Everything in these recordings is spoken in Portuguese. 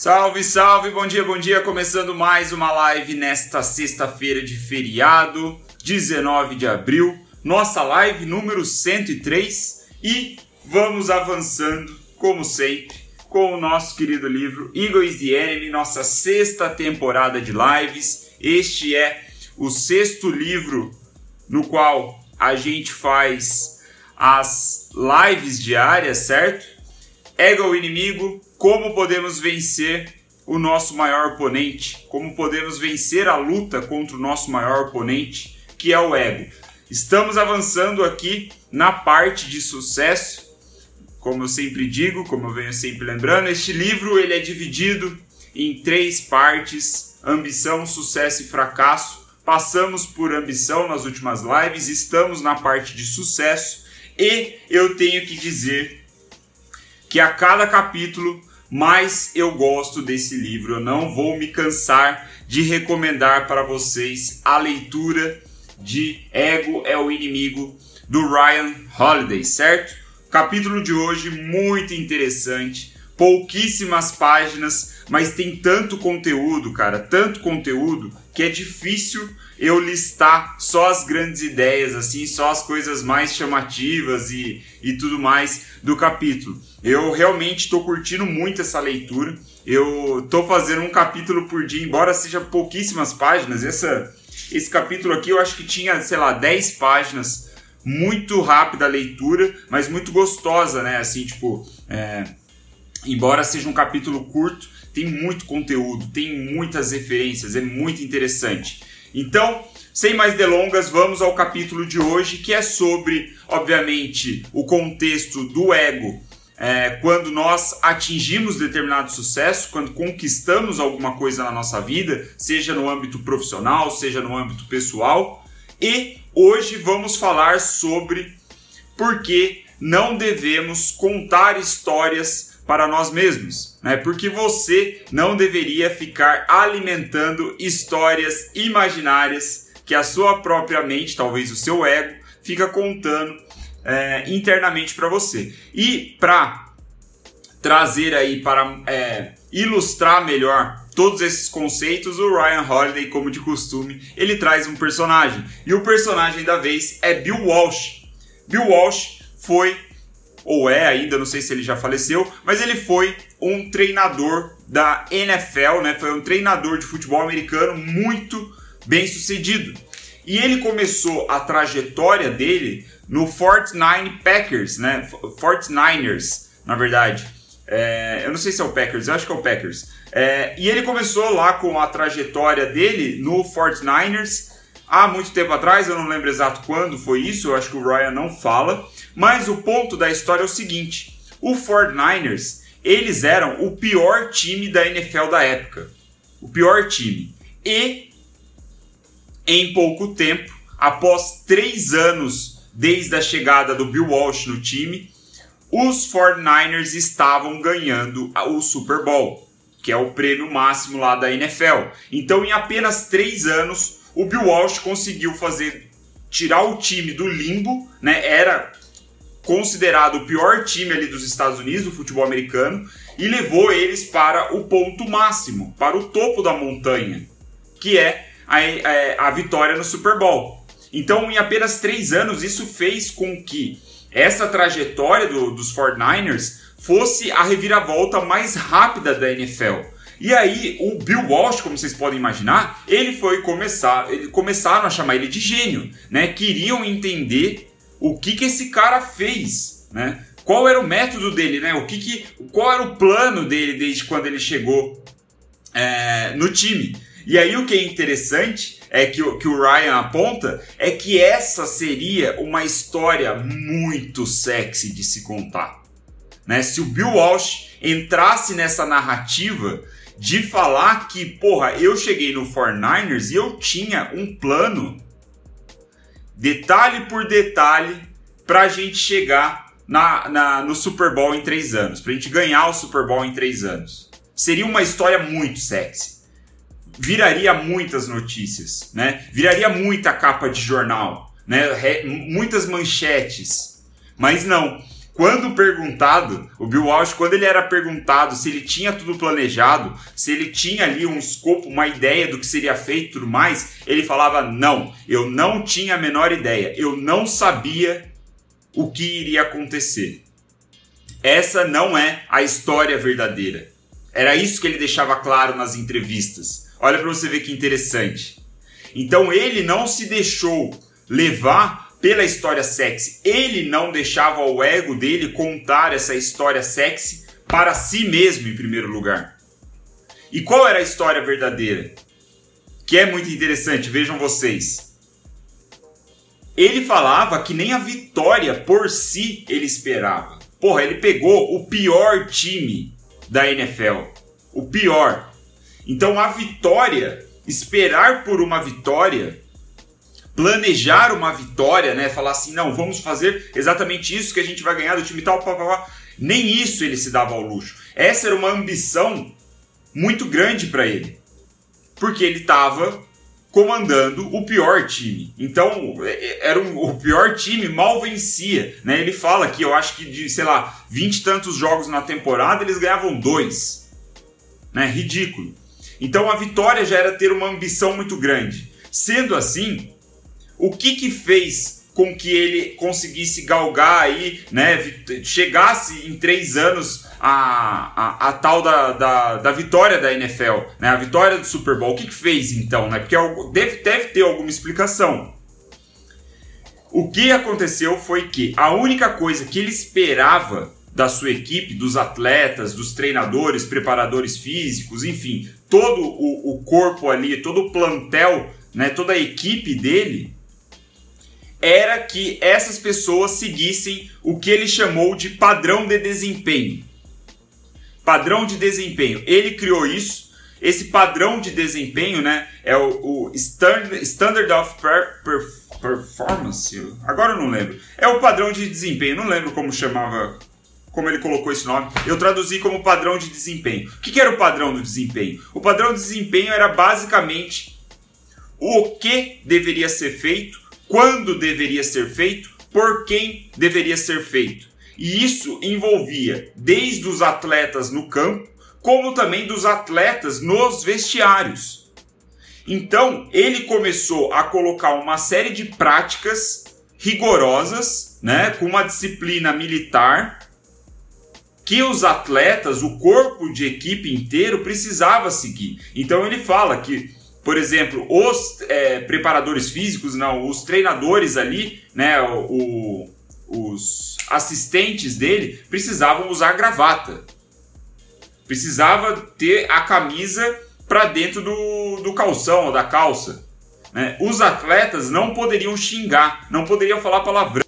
Salve, salve, bom dia, bom dia. Começando mais uma live nesta sexta-feira de feriado, 19 de abril. Nossa live número 103 e vamos avançando, como sempre, com o nosso querido livro Eagle is the Enemy, nossa sexta temporada de lives. Este é o sexto livro no qual a gente faz as lives diárias, certo? Ego inimigo, como podemos vencer o nosso maior oponente, como podemos vencer a luta contra o nosso maior oponente, que é o ego. Estamos avançando aqui na parte de sucesso. Como eu sempre digo, como eu venho sempre lembrando, este livro ele é dividido em três partes: ambição, sucesso e fracasso. Passamos por ambição nas últimas lives, estamos na parte de sucesso e eu tenho que dizer que a cada capítulo mais eu gosto desse livro. Eu não vou me cansar de recomendar para vocês a leitura de Ego é o Inimigo do Ryan Holiday, certo? capítulo de hoje muito interessante, pouquíssimas páginas, mas tem tanto conteúdo, cara, tanto conteúdo que é difícil eu listar só as grandes ideias, assim, só as coisas mais chamativas e, e tudo mais do capítulo. Eu realmente estou curtindo muito essa leitura. Eu estou fazendo um capítulo por dia, embora seja pouquíssimas páginas. Essa, esse capítulo aqui eu acho que tinha, sei lá, 10 páginas. Muito rápida a leitura, mas muito gostosa, né? Assim, tipo, é, embora seja um capítulo curto, tem muito conteúdo, tem muitas referências, é muito interessante. Então, sem mais delongas, vamos ao capítulo de hoje, que é sobre, obviamente, o contexto do ego é, quando nós atingimos determinado sucesso, quando conquistamos alguma coisa na nossa vida, seja no âmbito profissional, seja no âmbito pessoal. E hoje vamos falar sobre por que não devemos contar histórias para nós mesmos, né? Porque você não deveria ficar alimentando histórias imaginárias que a sua própria mente, talvez o seu ego, fica contando é, internamente para você. E para trazer aí, para é, ilustrar melhor todos esses conceitos, o Ryan Holiday, como de costume, ele traz um personagem. E o personagem da vez é Bill Walsh. Bill Walsh foi, ou é ainda, não sei se ele já faleceu, mas ele foi um treinador da NFL, né? Foi um treinador de futebol americano muito bem sucedido. E ele começou a trajetória dele no Fortnite Packers, né? Fortniners, na verdade. É, eu não sei se é o Packers, eu acho que é o Packers. É, e ele começou lá com a trajetória dele no Fortniners há muito tempo atrás, eu não lembro exato quando foi isso, eu acho que o Ryan não fala. Mas o ponto da história é o seguinte: o Fortniners, eles eram o pior time da NFL da época. O pior time. E em pouco tempo, após três anos desde a chegada do Bill Walsh no time, os 49ers estavam ganhando o Super Bowl, que é o prêmio máximo lá da NFL. Então, em apenas três anos, o Bill Walsh conseguiu fazer tirar o time do limbo, né? Era considerado o pior time ali dos Estados Unidos, do futebol americano, e levou eles para o ponto máximo, para o topo da montanha, que é a, a, é, a vitória no Super Bowl. Então, em apenas três anos, isso fez com que essa trajetória do, dos 49ers fosse a reviravolta mais rápida da NFL. E aí, o Bill Walsh, como vocês podem imaginar, ele foi começar, ele, começaram a chamar ele de gênio, né? Queriam entender o que, que esse cara fez, né? Qual era o método dele, né? O que, que qual era o plano dele desde quando ele chegou é, no time? E aí o que é interessante é que, que o Ryan aponta é que essa seria uma história muito sexy de se contar. Né? Se o Bill Walsh entrasse nessa narrativa de falar que, porra, eu cheguei no 49ers e eu tinha um plano, detalhe por detalhe, para a gente chegar na, na, no Super Bowl em três anos, para a gente ganhar o Super Bowl em três anos. Seria uma história muito sexy viraria muitas notícias, né? Viraria muita capa de jornal, né? Re muitas manchetes. Mas não. Quando perguntado, o Bill Walsh, quando ele era perguntado se ele tinha tudo planejado, se ele tinha ali um escopo, uma ideia do que seria feito e tudo mais, ele falava: não, eu não tinha a menor ideia, eu não sabia o que iria acontecer. Essa não é a história verdadeira. Era isso que ele deixava claro nas entrevistas. Olha para você ver que interessante. Então ele não se deixou levar pela história sexy. Ele não deixava o ego dele contar essa história sexy para si mesmo, em primeiro lugar. E qual era a história verdadeira? Que é muito interessante, vejam vocês. Ele falava que nem a vitória por si ele esperava. Porra, ele pegou o pior time da NFL. O pior. Então a vitória, esperar por uma vitória, planejar uma vitória, né? Falar assim, não, vamos fazer exatamente isso que a gente vai ganhar do time tal, pá, pá, pá. Nem isso ele se dava ao luxo. Essa era uma ambição muito grande para ele. Porque ele estava comandando o pior time. Então, é, é, era um, o pior time mal vencia, né? Ele fala que eu acho que de, sei lá, 20 e tantos jogos na temporada, eles ganhavam dois. Né? Ridículo. Então a vitória já era ter uma ambição muito grande. Sendo assim, o que que fez com que ele conseguisse galgar aí, né, chegasse em três anos a, a, a tal da, da, da, vitória da NFL, né, a vitória do Super Bowl. O que, que fez então, né? Porque deve, deve ter alguma explicação. O que aconteceu foi que a única coisa que ele esperava da sua equipe, dos atletas, dos treinadores, preparadores físicos, enfim, todo o, o corpo ali, todo o plantel, né, toda a equipe dele, era que essas pessoas seguissem o que ele chamou de padrão de desempenho. Padrão de desempenho. Ele criou isso. Esse padrão de desempenho, né, é o, o Standard of per, per, Performance. Agora eu não lembro. É o padrão de desempenho. Não lembro como chamava, como ele colocou esse nome. Eu traduzi como padrão de desempenho. O que, que era o padrão do desempenho? O padrão de desempenho era basicamente o que deveria ser feito quando deveria ser feito, por quem deveria ser feito. E isso envolvia desde os atletas no campo, como também dos atletas nos vestiários. Então, ele começou a colocar uma série de práticas rigorosas, né, com uma disciplina militar que os atletas, o corpo de equipe inteiro precisava seguir. Então ele fala que por exemplo, os é, preparadores físicos, não, os treinadores ali, né, o, os assistentes dele precisavam usar gravata. Precisava ter a camisa para dentro do, do calção ou da calça. Né? Os atletas não poderiam xingar, não poderiam falar palavrão.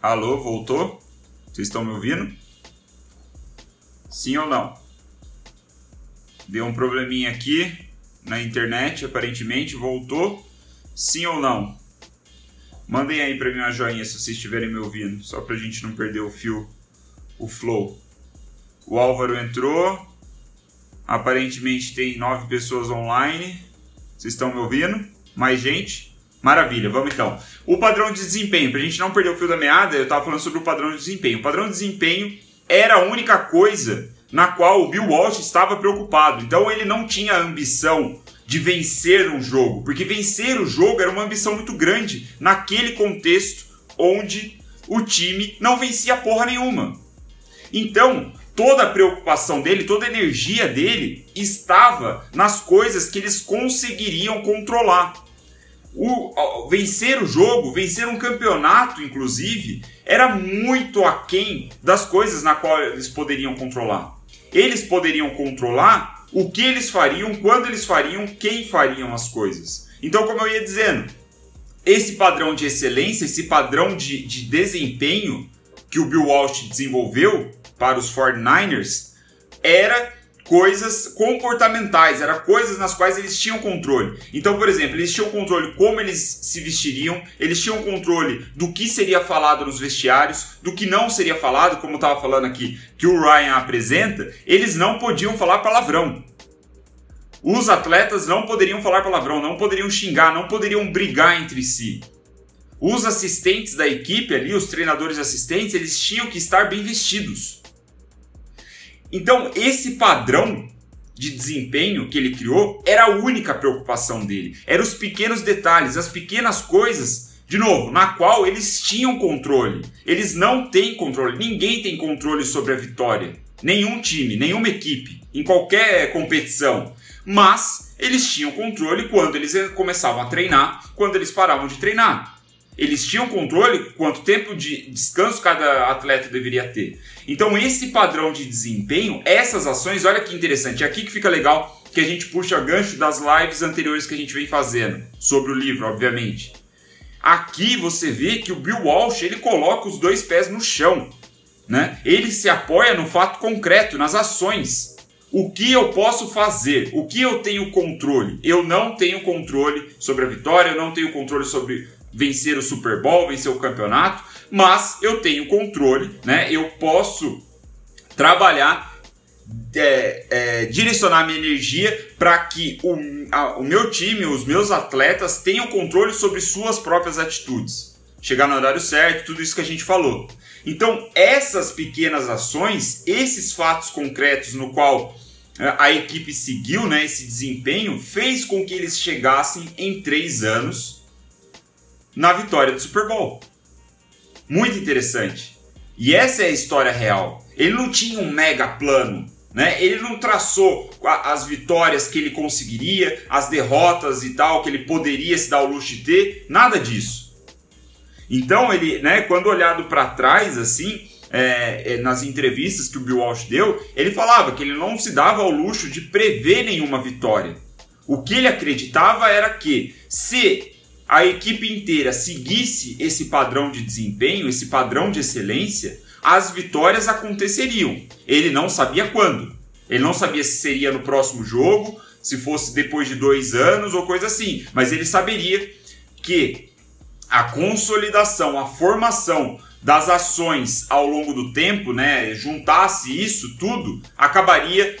Alô, voltou? Vocês estão me ouvindo? Sim ou não? Deu um probleminha aqui na internet, aparentemente, voltou. Sim ou não? Mandem aí para mim uma joinha se vocês estiverem me ouvindo, só para a gente não perder o fio, o flow. O Álvaro entrou. Aparentemente tem nove pessoas online. Vocês estão me ouvindo? Mais gente? Maravilha, vamos então. O padrão de desempenho, para a gente não perder o fio da meada, eu estava falando sobre o padrão de desempenho. O padrão de desempenho era a única coisa na qual o Bill Walsh estava preocupado. Então ele não tinha ambição de vencer um jogo, porque vencer o jogo era uma ambição muito grande naquele contexto onde o time não vencia porra nenhuma. Então, toda a preocupação dele, toda a energia dele estava nas coisas que eles conseguiriam controlar. O, vencer o jogo, vencer um campeonato, inclusive, era muito aquém das coisas na qual eles poderiam controlar eles poderiam controlar o que eles fariam, quando eles fariam, quem fariam as coisas. Então, como eu ia dizendo, esse padrão de excelência, esse padrão de, de desempenho que o Bill Walsh desenvolveu para os 49ers era coisas comportamentais, eram coisas nas quais eles tinham controle. Então, por exemplo, eles tinham controle como eles se vestiriam, eles tinham controle do que seria falado nos vestiários, do que não seria falado, como estava falando aqui, que o Ryan apresenta, eles não podiam falar palavrão. Os atletas não poderiam falar palavrão, não poderiam xingar, não poderiam brigar entre si. os assistentes da equipe ali, os treinadores assistentes, eles tinham que estar bem vestidos. Então, esse padrão de desempenho que ele criou era a única preocupação dele. Eram os pequenos detalhes, as pequenas coisas, de novo, na qual eles tinham controle. Eles não têm controle, ninguém tem controle sobre a vitória. Nenhum time, nenhuma equipe, em qualquer competição. Mas eles tinham controle quando eles começavam a treinar, quando eles paravam de treinar. Eles tinham controle quanto tempo de descanso cada atleta deveria ter. Então, esse padrão de desempenho, essas ações, olha que interessante, é aqui que fica legal que a gente puxa gancho das lives anteriores que a gente vem fazendo, sobre o livro, obviamente. Aqui você vê que o Bill Walsh ele coloca os dois pés no chão. Né? Ele se apoia no fato concreto, nas ações. O que eu posso fazer? O que eu tenho controle? Eu não tenho controle sobre a vitória, eu não tenho controle sobre vencer o Super Bowl, vencer o campeonato, mas eu tenho controle, né? Eu posso trabalhar, é, é, direcionar minha energia para que o, a, o meu time, os meus atletas tenham controle sobre suas próprias atitudes. Chegar no horário certo, tudo isso que a gente falou. Então, essas pequenas ações, esses fatos concretos no qual é, a equipe seguiu, né, esse desempenho, fez com que eles chegassem em três anos na vitória do Super Bowl. Muito interessante. E essa é a história real. Ele não tinha um mega plano, né? Ele não traçou as vitórias que ele conseguiria, as derrotas e tal que ele poderia se dar o luxo de ter, nada disso. Então ele, né? Quando olhado para trás assim, é, é, nas entrevistas que o Bill Walsh deu, ele falava que ele não se dava ao luxo de prever nenhuma vitória. O que ele acreditava era que se a equipe inteira seguisse esse padrão de desempenho, esse padrão de excelência, as vitórias aconteceriam. Ele não sabia quando. Ele não sabia se seria no próximo jogo, se fosse depois de dois anos ou coisa assim. Mas ele saberia que a consolidação, a formação das ações ao longo do tempo, né, juntasse isso tudo, acabaria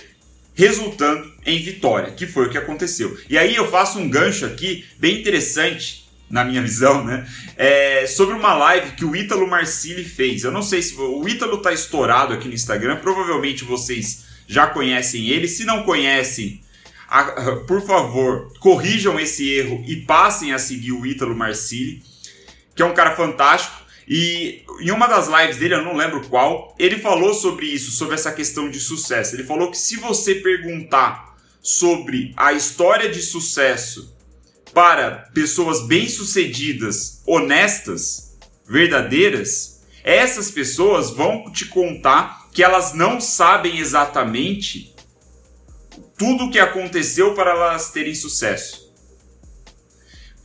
resultando em vitória, que foi o que aconteceu. E aí eu faço um gancho aqui bem interessante, na minha visão, né? É, sobre uma live que o Ítalo Marcili fez. Eu não sei se o Ítalo tá estourado aqui no Instagram, provavelmente vocês já conhecem ele. Se não conhecem, por favor, corrijam esse erro e passem a seguir o Ítalo Marcili, que é um cara fantástico. E em uma das lives dele, eu não lembro qual, ele falou sobre isso, sobre essa questão de sucesso. Ele falou que se você perguntar sobre a história de sucesso para pessoas bem-sucedidas, honestas, verdadeiras, essas pessoas vão te contar que elas não sabem exatamente tudo o que aconteceu para elas terem sucesso.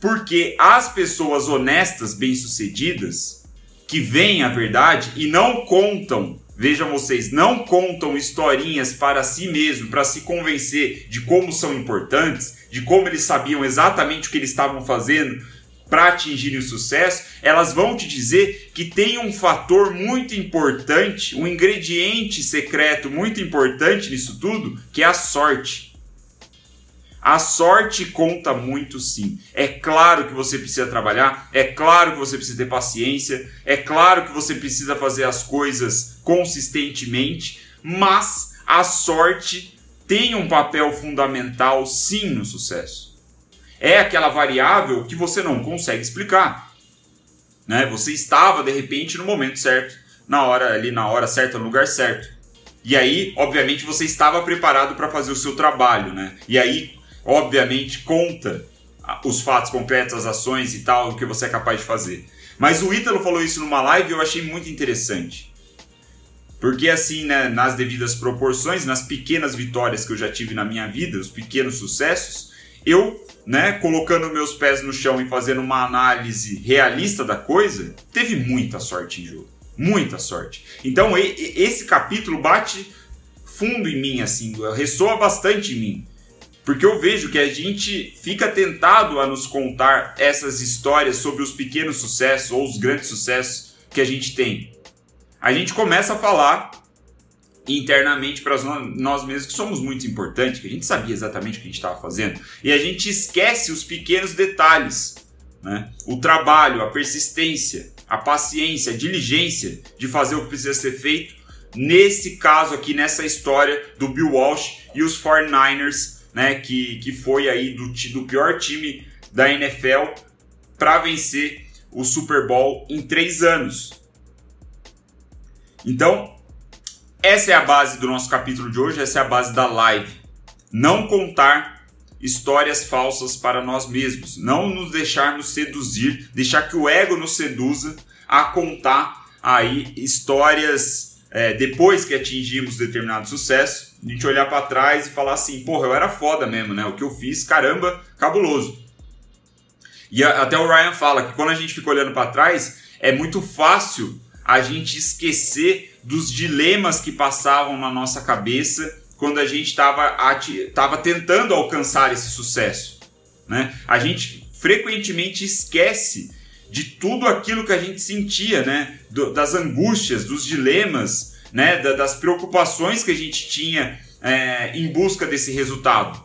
Porque as pessoas honestas, bem-sucedidas, que veem a verdade e não contam, vejam vocês, não contam historinhas para si mesmo, para se convencer de como são importantes, de como eles sabiam exatamente o que eles estavam fazendo para atingirem o sucesso, elas vão te dizer que tem um fator muito importante, um ingrediente secreto muito importante nisso tudo, que é a sorte. A sorte conta muito sim. É claro que você precisa trabalhar, é claro que você precisa ter paciência, é claro que você precisa fazer as coisas consistentemente, mas a sorte tem um papel fundamental sim no sucesso. É aquela variável que você não consegue explicar. Né? Você estava de repente no momento certo, na hora ali na hora certa, no lugar certo. E aí, obviamente, você estava preparado para fazer o seu trabalho, né? E aí, obviamente conta os fatos concretos, as ações e tal, o que você é capaz de fazer. Mas o Ítalo falou isso numa live e eu achei muito interessante. Porque assim, né, nas devidas proporções, nas pequenas vitórias que eu já tive na minha vida, os pequenos sucessos, eu, né, colocando meus pés no chão e fazendo uma análise realista da coisa, teve muita sorte em jogo. Muita sorte. Então, esse capítulo bate fundo em mim, assim, ressoa bastante em mim. Porque eu vejo que a gente fica tentado a nos contar essas histórias sobre os pequenos sucessos ou os grandes sucessos que a gente tem. A gente começa a falar internamente para nós mesmos que somos muito importantes, que a gente sabia exatamente o que a gente estava fazendo, e a gente esquece os pequenos detalhes Né? O trabalho, a persistência, a paciência, a diligência de fazer o que precisa ser feito. Nesse caso aqui, nessa história do Bill Walsh e os 49ers, né, que, que foi aí do, do pior time da NFL para vencer o Super Bowl em três anos. Então, essa é a base do nosso capítulo de hoje, essa é a base da live. Não contar histórias falsas para nós mesmos, não nos deixarmos seduzir, deixar que o ego nos seduza a contar aí histórias é, depois que atingimos determinado sucesso, a gente olhar para trás e falar assim, porra, eu era foda mesmo, né? O que eu fiz, caramba, cabuloso. E a, até o Ryan fala que quando a gente fica olhando para trás, é muito fácil a gente esquecer dos dilemas que passavam na nossa cabeça quando a gente estava tentando alcançar esse sucesso. Né? A gente frequentemente esquece de tudo aquilo que a gente sentia, né? Do, das angústias, dos dilemas, né? Da, das preocupações que a gente tinha é, em busca desse resultado.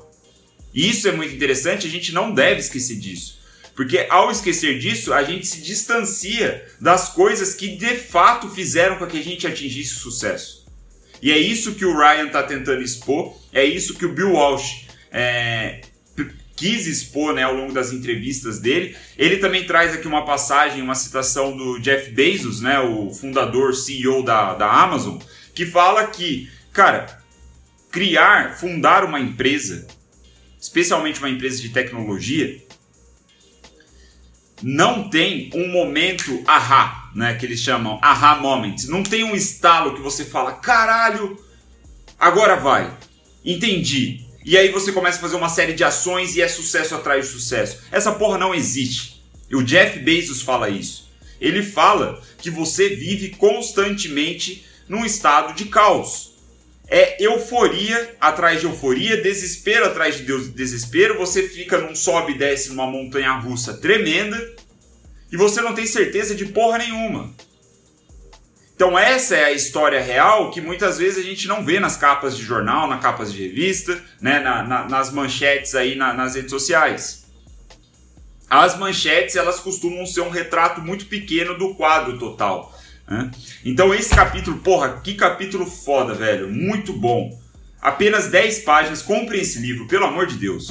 Isso é muito interessante, a gente não deve esquecer disso. Porque ao esquecer disso, a gente se distancia das coisas que de fato fizeram com que a gente atingisse o sucesso. E é isso que o Ryan está tentando expor, é isso que o Bill Walsh é, quis expor né, ao longo das entrevistas dele. Ele também traz aqui uma passagem, uma citação do Jeff Bezos, né, o fundador, CEO da, da Amazon, que fala que, cara, criar, fundar uma empresa, especialmente uma empresa de tecnologia, não tem um momento ahá, né, que eles chamam aha moment. Não tem um estalo que você fala, caralho, agora vai. Entendi. E aí você começa a fazer uma série de ações e é sucesso atrás de sucesso. Essa porra não existe. E o Jeff Bezos fala isso. Ele fala que você vive constantemente num estado de caos é euforia atrás de euforia, desespero atrás de desespero. Você fica num sobe e desce numa montanha russa tremenda e você não tem certeza de porra nenhuma. Então essa é a história real que muitas vezes a gente não vê nas capas de jornal, nas capas de revista, né, na, na, nas manchetes aí na, nas redes sociais. As manchetes elas costumam ser um retrato muito pequeno do quadro total. Né? Então esse capítulo, porra, que capítulo foda, velho. Muito bom. Apenas 10 páginas, compre esse livro, pelo amor de Deus.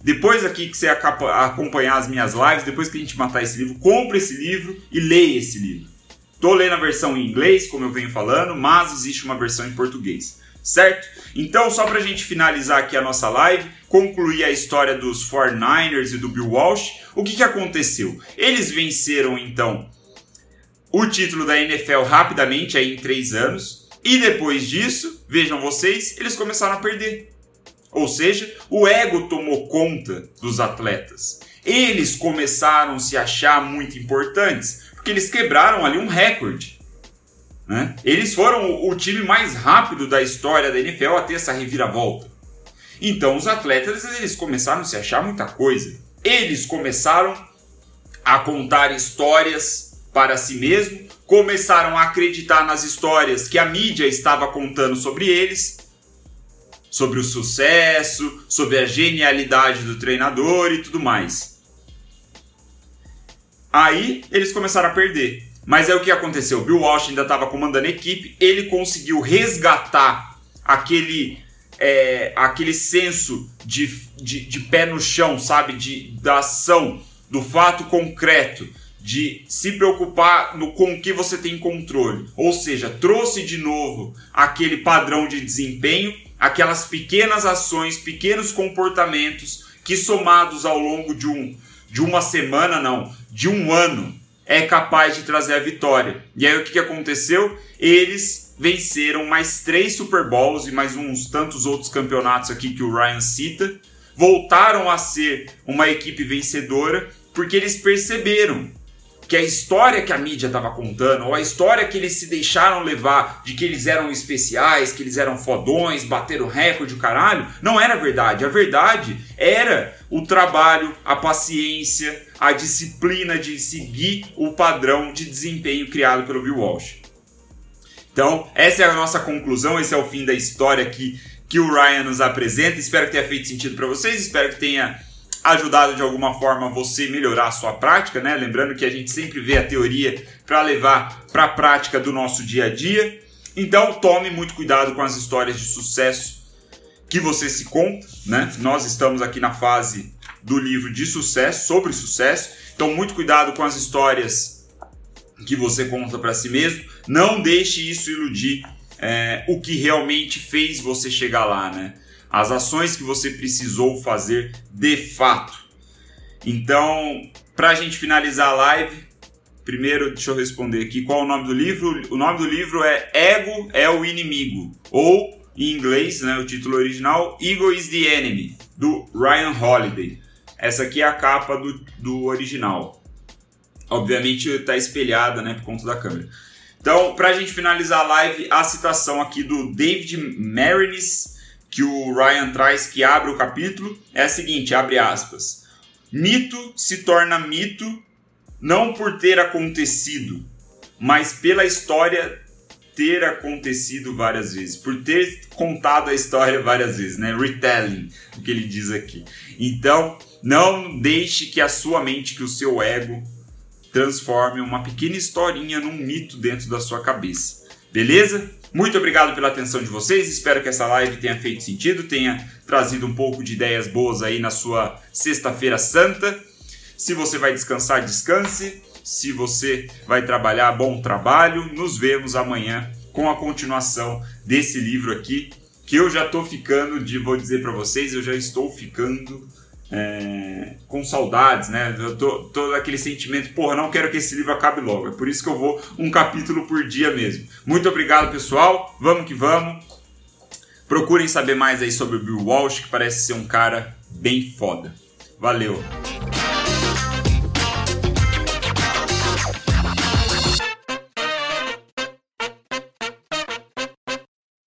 Depois aqui que você acompanhar as minhas lives, depois que a gente matar esse livro, compre esse livro e leia esse livro. Tô lendo a versão em inglês, como eu venho falando, mas existe uma versão em português, certo? Então, só pra gente finalizar aqui a nossa live, concluir a história dos 49ers e do Bill Walsh, o que, que aconteceu? Eles venceram, então, o título da NFL rapidamente, aí em três anos. E depois disso, vejam vocês, eles começaram a perder. Ou seja, o ego tomou conta dos atletas. Eles começaram a se achar muito importantes, porque eles quebraram ali um recorde. Né? Eles foram o time mais rápido da história da NFL a ter essa reviravolta. Então os atletas eles começaram a se achar muita coisa. Eles começaram a contar histórias para si mesmo, começaram a acreditar nas histórias que a mídia estava contando sobre eles, sobre o sucesso, sobre a genialidade do treinador e tudo mais. Aí eles começaram a perder. Mas é o que aconteceu. Bill Walsh ainda estava comandando a equipe, ele conseguiu resgatar aquele é, aquele senso de, de, de, pé no chão, sabe? De, da ação, do fato concreto, de se preocupar no com o que você tem controle. Ou seja, trouxe de novo aquele padrão de desempenho, aquelas pequenas ações, pequenos comportamentos que somados ao longo de um de uma semana, não, de um ano, é capaz de trazer a vitória. E aí o que, que aconteceu? Eles venceram mais três Super Bowls e mais uns tantos outros campeonatos aqui que o Ryan cita. Voltaram a ser uma equipe vencedora porque eles perceberam que a história que a mídia estava contando, ou a história que eles se deixaram levar de que eles eram especiais, que eles eram fodões, bateram recorde, o caralho, não era verdade. A verdade era o trabalho, a paciência, a disciplina de seguir o padrão de desempenho criado pelo Bill Walsh. Então, essa é a nossa conclusão, esse é o fim da história que, que o Ryan nos apresenta. Espero que tenha feito sentido para vocês, espero que tenha ajudado de alguma forma você melhorar a sua prática, né? Lembrando que a gente sempre vê a teoria para levar para a prática do nosso dia a dia. Então, tome muito cuidado com as histórias de sucesso que você se conta, né? Nós estamos aqui na fase do livro de sucesso, sobre sucesso. Então, muito cuidado com as histórias que você conta para si mesmo. Não deixe isso iludir é, o que realmente fez você chegar lá, né? As ações que você precisou fazer de fato. Então, para a gente finalizar a live, primeiro deixa eu responder aqui qual é o nome do livro. O nome do livro é Ego é o Inimigo, ou em inglês, né, o título original, Ego is the Enemy, do Ryan Holiday. Essa aqui é a capa do, do original. Obviamente está espelhada né, por conta da câmera. Então, para a gente finalizar a live, a citação aqui do David Marinis, que o Ryan traz, que abre o capítulo, é a seguinte, abre aspas. Mito se torna mito não por ter acontecido, mas pela história ter acontecido várias vezes, por ter contado a história várias vezes, né? Retelling, o que ele diz aqui. Então, não deixe que a sua mente, que o seu ego transforme uma pequena historinha num mito dentro da sua cabeça. Beleza? Muito obrigado pela atenção de vocês. Espero que essa live tenha feito sentido, tenha trazido um pouco de ideias boas aí na sua sexta-feira santa. Se você vai descansar, descanse. Se você vai trabalhar, bom trabalho. Nos vemos amanhã com a continuação desse livro aqui, que eu já estou ficando, de, vou dizer para vocês, eu já estou ficando é, com saudades, né? Eu tô, tô aquele sentimento, porra, não quero que esse livro acabe logo. É por isso que eu vou um capítulo por dia mesmo. Muito obrigado, pessoal. Vamos que vamos. Procurem saber mais aí sobre o Bill Walsh, que parece ser um cara bem foda. Valeu!